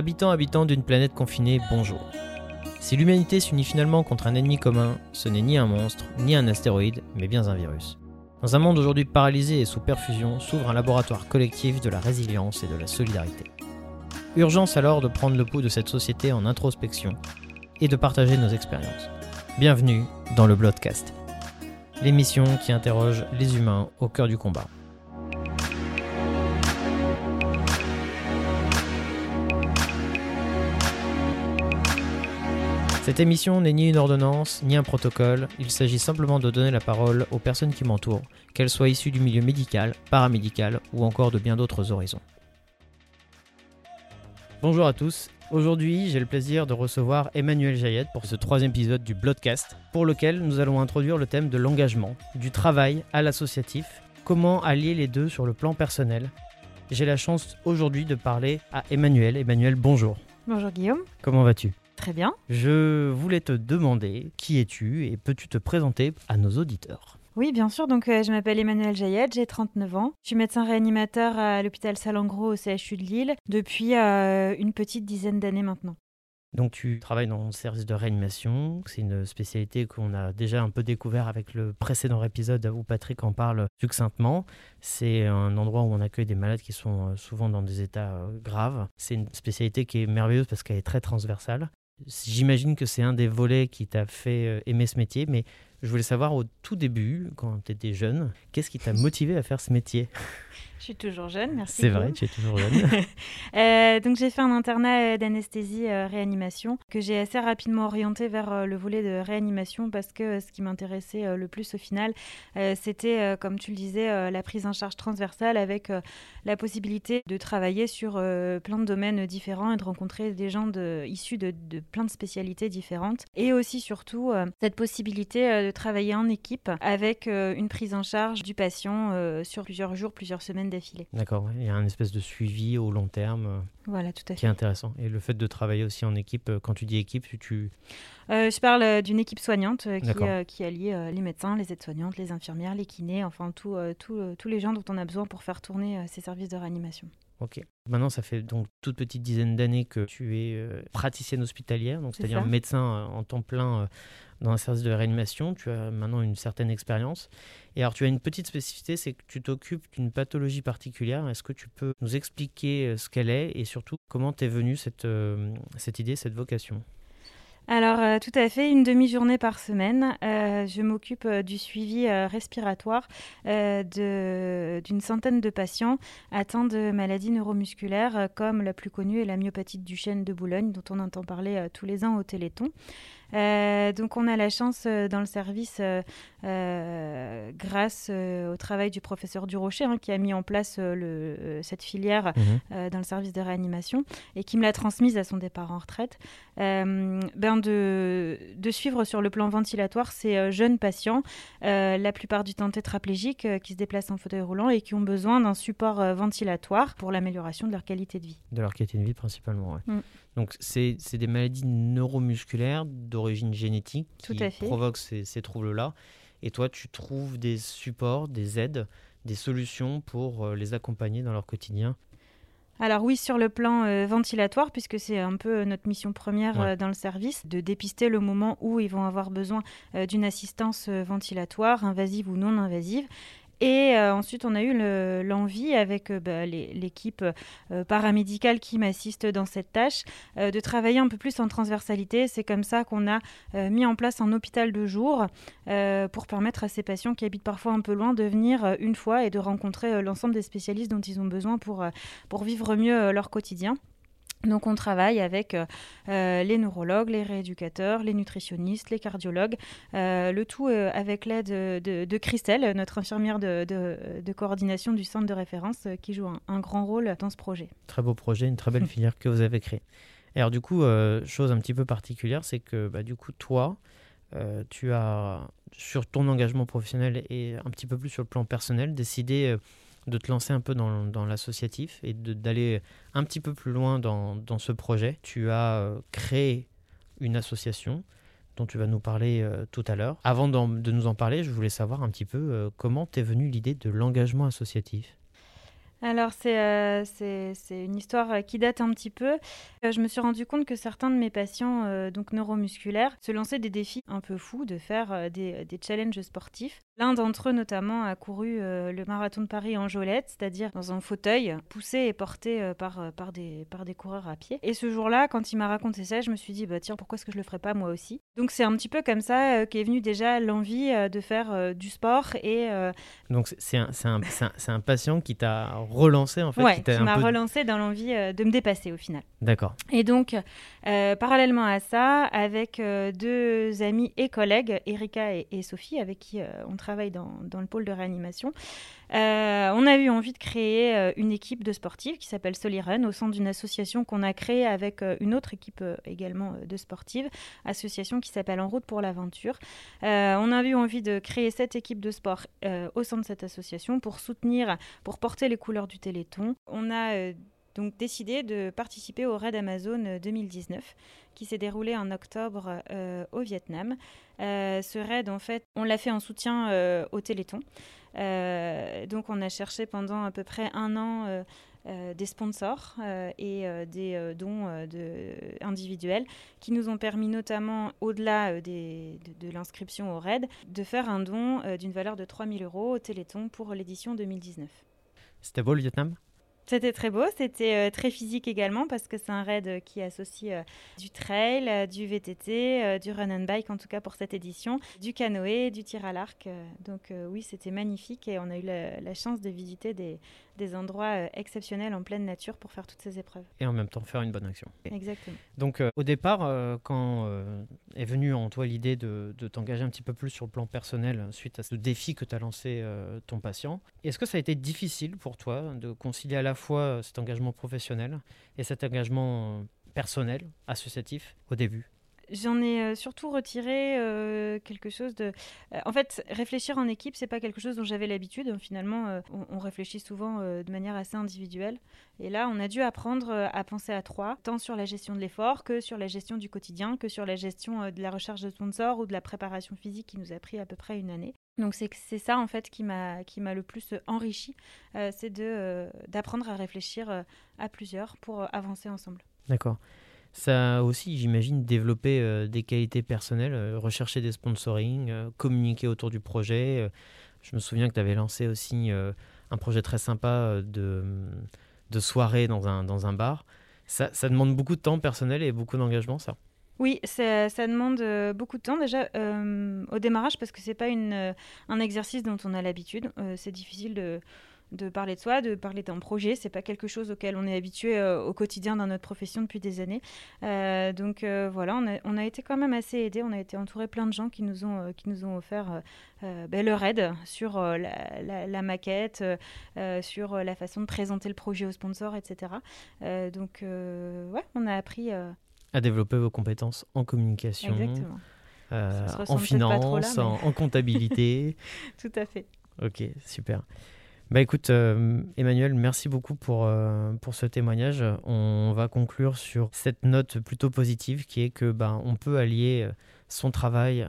Habitants, habitants d'une planète confinée, bonjour. Si l'humanité s'unit finalement contre un ennemi commun, ce n'est ni un monstre, ni un astéroïde, mais bien un virus. Dans un monde aujourd'hui paralysé et sous perfusion, s'ouvre un laboratoire collectif de la résilience et de la solidarité. Urgence alors de prendre le pouls de cette société en introspection et de partager nos expériences. Bienvenue dans le Bloodcast, l'émission qui interroge les humains au cœur du combat. Cette émission n'est ni une ordonnance, ni un protocole, il s'agit simplement de donner la parole aux personnes qui m'entourent, qu'elles soient issues du milieu médical, paramédical ou encore de bien d'autres horizons. Bonjour à tous, aujourd'hui j'ai le plaisir de recevoir Emmanuel Jaillet pour ce troisième épisode du Bloodcast, pour lequel nous allons introduire le thème de l'engagement, du travail à l'associatif, comment allier les deux sur le plan personnel. J'ai la chance aujourd'hui de parler à Emmanuel. Emmanuel, bonjour. Bonjour Guillaume. Comment vas-tu? Très bien. Je voulais te demander qui es-tu et peux-tu te présenter à nos auditeurs? Oui, bien sûr. Donc, euh, je m'appelle Emmanuel Jaillet, j'ai 39 ans. Je suis médecin réanimateur à l'hôpital Salengro au CHU de Lille depuis euh, une petite dizaine d'années maintenant. Donc tu travailles dans le service de réanimation, c'est une spécialité qu'on a déjà un peu découvert avec le précédent épisode où Patrick en parle succinctement. C'est un endroit où on accueille des malades qui sont euh, souvent dans des états graves. C'est une spécialité qui est merveilleuse parce qu'elle est très transversale. J'imagine que c'est un des volets qui t'a fait euh, aimer ce métier, mais je voulais savoir au tout début, quand tu étais jeune, qu'est-ce qui t'a motivé à faire ce métier? Je suis toujours jeune, merci. C'est vrai, tu es toujours jeune. euh, donc j'ai fait un internat euh, d'anesthésie euh, réanimation que j'ai assez rapidement orienté vers euh, le volet de réanimation parce que ce qui m'intéressait le plus au final, c'était, comme tu le disais, la prise en charge transversale avec la possibilité de travailler sur plein de domaines différents et de rencontrer des gens de, issus de, de, plein de spécialités différentes. Et aussi surtout cette possibilité de travailler en équipe avec une prise en charge du patient sur plusieurs jours, plusieurs semaines d'affilée. D'accord, il y a un espèce de suivi au long terme. Euh, voilà, tout à fait. Qui est intéressant. Et le fait de travailler aussi en équipe, euh, quand tu dis équipe, tu... Euh, je parle d'une équipe soignante qui, qui, allie les médecins, les aides-soignantes, les infirmières, les kinés, enfin tous les gens dont on a besoin pour faire tourner ces services de réanimation. Ok. Maintenant, ça fait donc toute petite dizaine d'années que tu es praticienne hospitalière, donc c'est-à-dire médecin en temps plein dans un service de réanimation. Tu as maintenant une certaine expérience. Et alors, tu as une petite spécificité, c'est que tu t'occupes d'une pathologie particulière. Est-ce que tu peux nous expliquer euh, ce qu'elle est et surtout comment t'es venue cette, euh, cette idée, cette vocation? Alors, euh, tout à fait, une demi-journée par semaine. je m'occupe du suivi respiratoire d'une centaine de patients atteints de maladies neuromusculaires, comme la plus connue est la myopathe du chêne de Boulogne, dont on entend parler tous les ans au Téléthon. Euh, donc on a la chance euh, dans le service, euh, grâce au travail du professeur Durocher, hein, qui a mis en place le, cette filière mhm. dans le service de réanimation et qui me l'a transmise à son départ en retraite, ben de, de, suivre sur le plan ventilatoire ces jeunes patients, la plupart du temps tétraplégiques, qui se déplacent en fauteuil roulant et qui ont besoin d'un support ventilatoire pour l'amélioration de leur qualité de vie. De leur qualité de vie principalement, oui. Mm. Donc c'est des maladies neuromusculaires d'origine génétique qui provoquent ces, ces troubles-là. Et toi, tu trouves des supports, des aides, des solutions pour euh, les accompagner dans leur quotidien? Alors oui, sur le plan euh, ventilatoire, puisque c'est un peu notre mission première euh, dans le service, de dépister le moment où ils vont avoir besoin d'une assistance ventilatoire, invasive ou non invasive, et euh, ensuite, on a eu l'envie, avec euh, bah, l'équipe euh, paramédicale qui m'assiste dans cette tâche, de travailler un peu plus en transversalité. C'est comme ça qu'on a mis en place un hôpital de jour pour permettre à ces patients qui habitent parfois un peu loin de venir une fois et de rencontrer l'ensemble des spécialistes dont ils ont besoin pour, pour vivre mieux leur quotidien. Donc on travaille avec euh, euh, les neurologues, les rééducateurs, les nutritionnistes, les cardiologues, euh, le tout avec l'aide de, Christelle, notre infirmière de, coordination du centre de référence, qui joue un, grand rôle dans ce projet. Très beau projet, une très belle filière que vous avez créée. alors du coup, chose un petit peu particulière, c'est que bah, du coup, toi, tu as, sur ton engagement professionnel et un petit peu plus sur le plan personnel, décidé de te lancer un peu dans, l'associatif et d'aller un petit peu plus loin dans, ce projet. Tu as euh, créé une association dont tu vas nous parler euh, tout à l'heure. Avant de nous en parler, je voulais savoir un petit peu euh, comment t'es venue l'idée de l'engagement associatif? alors c'est une histoire qui date un petit peu. je me suis rendu compte que certains de mes patients donc neuromusculaires se lançaient des défis un peu fous de faire des challenges sportifs. L'un d'entre eux notamment a couru le marathon de Paris en jolette, c'est-à-dire dans un fauteuil poussé et porté par, par, des, par des coureurs à pied. Et ce jour-là, quand il m'a raconté ça, je me suis dit bah tiens pourquoi est-ce que je le ferais pas moi aussi? Donc c'est un petit peu comme ça qu'est venue déjà l'envie de faire du sport et donc c'est un, un, un, patient qui t'a relancé en fait qui, m'a relancé dans l'envie euh, de me dépasser au final. D'accord. Et donc, euh, parallèlement à ça, avec euh, deux amis et collègues, Erika et, Sophie, avec qui on travaille dans, dans, le pôle de réanimation, on a eu envie de créer une équipe de sportifs qui s'appelle Solirun au sein d'une association qu'on a créée avec une autre équipe également de sportives, association qui s'appelle En route pour l'aventure. on a eu envie de créer cette équipe de sport au sein de cette association pour soutenir, pour porter les couleurs du Téléthon. On a euh, donc décidé de participer au Raid Amazon 2019 euh, qui s'est déroulé en octobre euh, au Vietnam. ce raid, en fait, on l'a fait en soutien au Téléthon. donc on a cherché pendant à peu près un an des sponsors et des dons individuels qui nous ont permis notamment, au-delà de, de l'inscription au RAID, de faire un don d'une valeur de 3000 euros au Téléthon pour l'édition 2019. C'était beau le Vietnam? C'était très beau, c'était euh, très physique également parce que c'est un raid euh, qui associe euh, du trail, du VTT, du run and bike en tout cas pour cette édition, du canoë, du tir à l'arc. donc oui, c'était magnifique et on a eu la, chance de visiter des, des endroits exceptionnels en pleine nature pour faire toutes ces épreuves. Et en même temps faire une bonne action. Exactement. Donc au départ, quand est venue en toi l'idée de, de t'engager un petit peu plus sur le plan personnel suite à ce défi que tu as lancé ton patient, est-ce que ça a été difficile pour toi de concilier à la fois euh, cet engagement professionnel et cet engagement euh, personnel, associatif, au début? J'en ai euh, surtout retiré quelque chose de. en fait, réfléchir en équipe, c'est pas quelque chose dont j'avais l'habitude. Finalement, on, réfléchit souvent de manière assez individuelle. Et là, on a dû apprendre à penser à trois, tant sur la gestion de l'effort que sur la gestion du quotidien, que sur la gestion de la recherche de sponsors ou de la préparation physique qui nous a pris à peu près une année. Donc c'est ça en fait qui m'a qui m'a le plus enrichi, euh, c'est de euh, d'apprendre à réfléchir euh, à plusieurs pour avancer ensemble. D'accord. Ça a aussi, j'imagine, développer des qualités personnelles, rechercher des sponsoring, communiquer autour du projet. je me souviens que tu avais lancé aussi un projet très sympa de, soirée dans un, dans un bar. Ça, demande beaucoup de temps personnel et beaucoup d'engagement, ça? Oui, ça, demande euh, beaucoup de temps déjà euh, au démarrage parce que c'est pas une, euh, un exercice dont on a l'habitude. c'est difficile de, de, parler de soi, de parler d'un projet. C'est pas quelque chose auquel on est habitué au quotidien dans notre profession depuis des années. donc voilà, on a, on a, été quand même assez aidés. On a été entouré plein de gens qui nous ont, qui nous ont offert ben, leur aide sur la, la, maquette, sur la façon de présenter le projet aux sponsors, etc. donc ouais, on a appris à développer vos compétences en communication, euh, en finance, en, comptabilité. Tout à fait. Ok, super. Bah écoute, euh, Emmanuel, merci beaucoup pour, euh, pour ce témoignage. On va conclure sur cette note plutôt positive qui est que bah, on peut allier son travail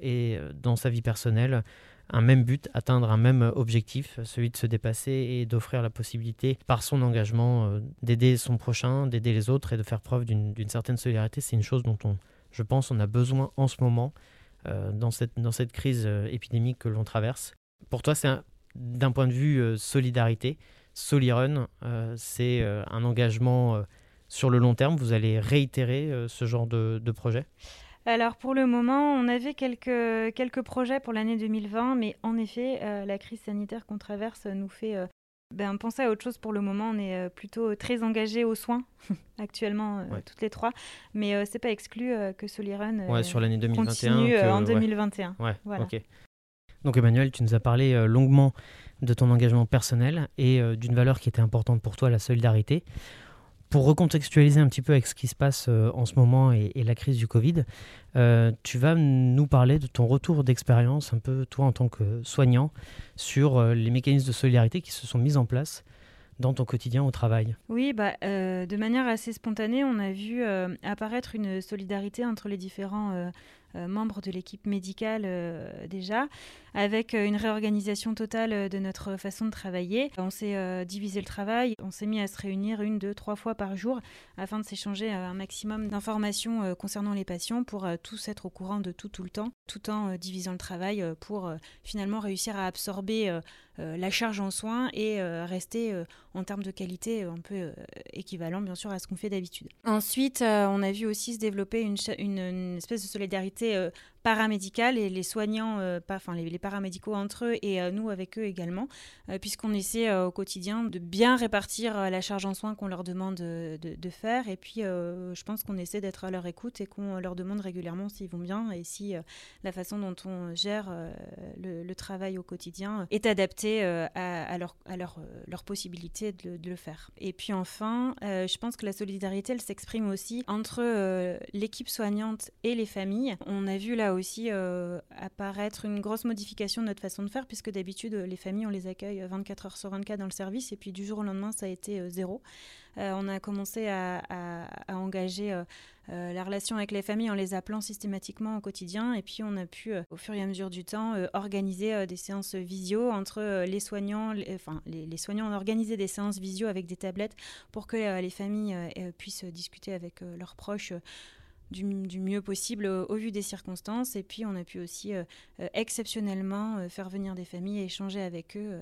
et dans sa vie personnelle un même but, atteindre un même objectif, celui de se dépasser et d'offrir la possibilité, par son engagement, euh, d'aider son prochain, d'aider les autres et de faire preuve d'une certaine solidarité. C'est une chose dont on, je pense, on a besoin en ce moment euh, dans, cette, dans cette crise euh, épidémique que l'on traverse. Pour toi, c'est d'un point de vue solidarité, Solirun, c'est un engagement sur le long terme. Vous allez réitérer ce genre de, de projet? Alors pour le moment, on avait quelques, quelques projets pour l'année 2020, mais en effet, euh, la crise sanitaire qu'on traverse nous fait euh, ben, penser à autre chose pour le moment. On est euh, plutôt très engagés aux soins actuellement, toutes les trois, mais c'est pas exclu que Solirun ouais, sur l'année 2021, continue en 2021. Ouais. Donc Emmanuel, tu nous as parlé longuement de ton engagement personnel et d'une valeur qui était importante pour toi, la solidarité. Pour recontextualiser un petit peu avec ce qui se passe euh, en ce moment et, la crise du Covid, euh, tu vas nous parler de ton retour d'expérience, un peu toi en tant que soignant, sur euh, les mécanismes de solidarité qui se sont mis en place dans ton quotidien au travail Oui, bah, de manière assez spontanée, on a vu apparaître une solidarité entre les différents membres de l'équipe médicale déjà, avec une réorganisation totale de notre façon de travailler. On s'est divisé le travail, on s'est mis à se réunir une, deux, trois fois par jour afin de s'échanger un maximum d'informations concernant les patients pour tous être au courant de tout tout le temps, tout en divisant le travail pour finalement réussir à absorber la charge en soins et rester en termes de qualité un peu équivalent bien sûr à ce qu'on fait d'habitude. Ensuite, on a vu aussi se développer une, une espèce de solidarité paramédicale et les soignants, euh, enfin les, paramédicaux entre eux et euh, nous avec eux également, euh, puisqu'on essaie au quotidien de bien répartir la charge en soins qu'on leur demande de, faire. Et puis, je pense qu'on essaie d'être à leur écoute et qu'on leur demande régulièrement s'ils vont bien et si la façon dont on gère le, travail au quotidien est adaptée à, leur, à leur possibilité de, de, le faire. Et puis enfin, je pense que la solidarité, elle s'exprime aussi entre l'équipe soignante et les familles. On a vu là aussi euh, apparaître une grosse modification de notre façon de faire, puisque d'habitude, les familles, on les accueille 24 heures sur 24 dans le service, et puis du jour au lendemain, ça a été euh, zéro. Euh, on a commencé à, engager la relation avec les familles en les appelant systématiquement au quotidien, et puis on a pu, au fur et à mesure du temps, organiser des séances visio entre les soignants, enfin les, les, soignants ont organisé des séances visio avec des tablettes pour que les familles puissent discuter avec leurs proches du, mieux possible au, vu des circonstances. Et puis, on a pu aussi euh, euh, exceptionnellement euh, faire venir des familles et échanger avec eux.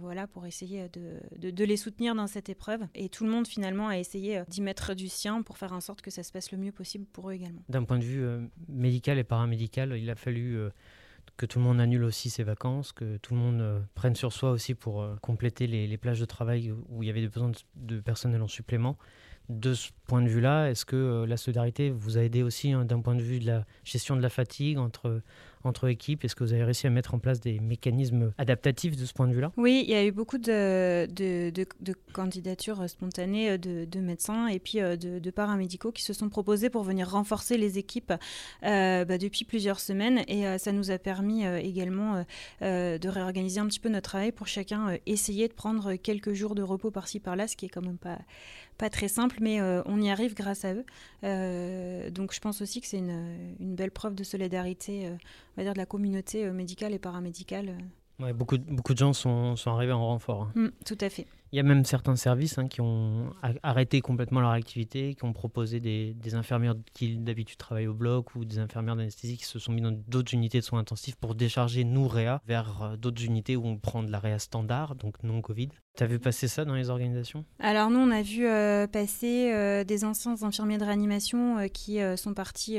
voilà, pour essayer de, de, les soutenir dans cette épreuve. Et tout le monde, finalement, a essayé d'y mettre du sien pour faire en sorte que ça se passe le mieux possible pour eux également. D'un point de vue médical et paramédical, il a fallu que tout le monde annule aussi ses vacances, que tout le monde prenne sur soi aussi pour compléter les, les, plages de travail où il y avait besoin de personnel en supplément de point de vue-là, est-ce que euh, la solidarité vous a aidé aussi hein, d'un point de vue de la gestion de la fatigue entre, entre équipes? Est-ce que vous avez réussi à mettre en place des mécanismes adaptatifs de ce point de vue-là? Oui, il y a eu beaucoup de, de, candidatures spontanées euh, de, médecins et puis euh, de, paramédicaux qui se sont proposés pour venir renforcer les équipes bah, depuis plusieurs semaines. Et ça nous a permis également de réorganiser un petit peu notre travail pour chacun essayer de prendre quelques jours de repos par-ci par-là, ce qui est quand même pas pas très simple, mais euh, on y arrive grâce à eux. Euh, donc je pense aussi que c'est une, belle preuve de solidarité, euh, on va dire, de la communauté médicale et paramédicale. Ouais, beaucoup, beaucoup de gens sont, sont arrivés en renfort. Hein. Mmh, tout à fait. Il y a même certains services hein, qui ont arrêté complètement leur activité, qui ont proposé des, infirmières qui d'habitude travaillent au bloc ou des infirmières d'anesthésie qui se sont mis dans d'autres unités de soins intensifs pour décharger nous réa vers d'autres unités où on prend de la réa standard, donc non Covid. Tu as vu passer ça dans les organisations? Alors nous, on a vu euh, passer euh, des anciens infirmiers de réanimation euh, qui sont partis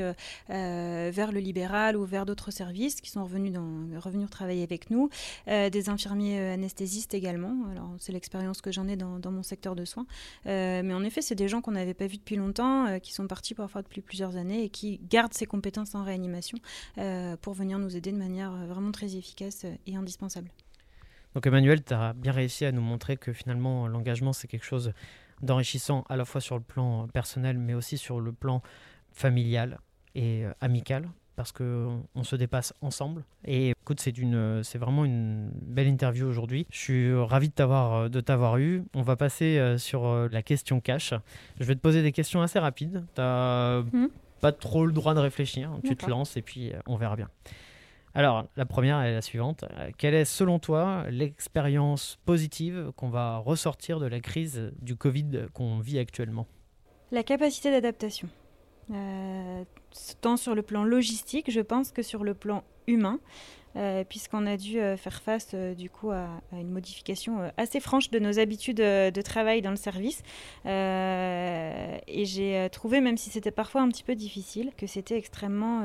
vers le libéral ou vers d'autres services, qui sont revenus, dans, revenus travailler avec nous, des infirmiers anesthésistes également. Alors c'est l'expérience que j'en ai dans, mon secteur de soins. mais en effet, c'est des gens qu'on n'avait pas vus depuis longtemps, qui sont partis parfois depuis plusieurs années et qui gardent ces compétences en réanimation pour venir nous aider de manière vraiment très efficace et indispensable. Donc Emmanuel, tu as bien réussi à nous montrer que finalement l'engagement c'est quelque chose d'enrichissant à la fois sur le plan personnel mais aussi sur le plan familial et euh, amical parce qu'on on se dépasse ensemble. Et écoute, c'est, c'est vraiment une belle interview aujourd'hui. Je suis ravi de t'avoir, de t'avoir eu. On va passer euh, sur euh, la question cash. Je vais te poser des questions assez rapides. Tu n'as hmm. pas trop le droit de réfléchir. Tu te lances et puis on verra bien. Alors, la première est la suivante. Euh, quelle est, selon toi, l'expérience positive qu'on va ressortir de la crise du Covid qu'on vit actuellement? La capacité d'adaptation. Euh, tant sur le plan logistique, je pense, que sur le plan humain. Euh, puisqu'on a dû euh, faire face euh, du coup à, une modification assez franche de nos habitudes de travail dans le service. et j'ai trouvé, même si c'était parfois un petit peu difficile, que c'était extrêmement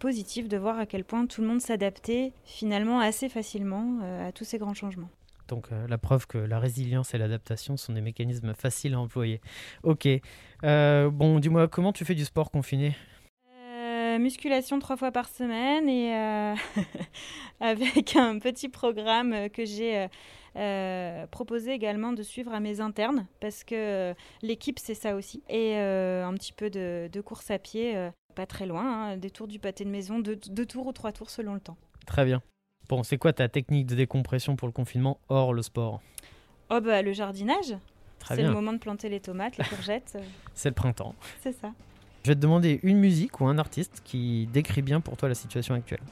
positif de voir à quel point tout le monde s'adaptait finalement assez facilement à tous ces grands changements. Donc la preuve que la résilience et l'adaptation sont des mécanismes faciles à employer. Ok. bon, dis-moi, comment tu fais du sport confiné? Musculation trois fois par semaine et euh, avec un petit programme que j'ai euh, euh, proposé également de suivre à mes internes parce que l'équipe c'est ça aussi et un petit peu de, course à pied, pas très loin, hein, des tours du pâté de maison, deux, tours ou trois tours selon le temps. Très bien. Bon, c'est quoi ta technique de décompression pour le confinement hors le sport? Oh bah le jardinage. C'est le moment de planter les tomates, les courgettes. c'est le printemps. C'est ça. Je vais te demander une musique ou un artiste qui décrit bien pour toi la situation actuelle.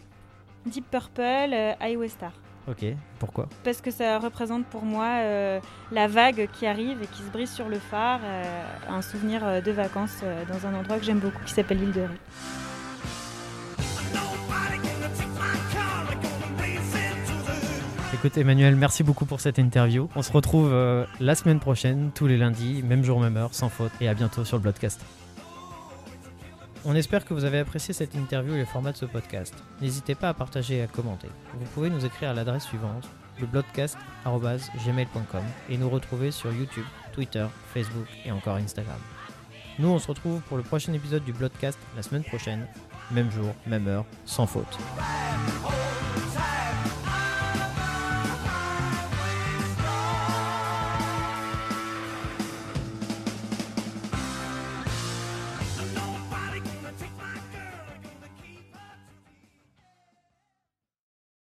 Deep Purple, euh, Highway Star. Ok, pourquoi? Parce que ça représente pour moi euh, la vague qui arrive et qui se brise sur le phare, euh, un souvenir de vacances dans un endroit que j'aime beaucoup qui s'appelle l'île de Ré. Écoute Emmanuel, merci beaucoup pour cette interview. On se retrouve la semaine prochaine, tous les lundis, même jour, même heure, sans faute, et à bientôt sur le podcast. On espère que vous avez apprécié cette interview et le format de ce podcast. N'hésitez pas à partager et à commenter. Vous pouvez nous écrire à l'adresse suivante lebloodcast.gmail.com et nous retrouver sur YouTube, Twitter, Facebook et encore Instagram. Nous, on se retrouve pour le prochain épisode du Bloodcast la semaine prochaine, même jour, même heure, sans faute.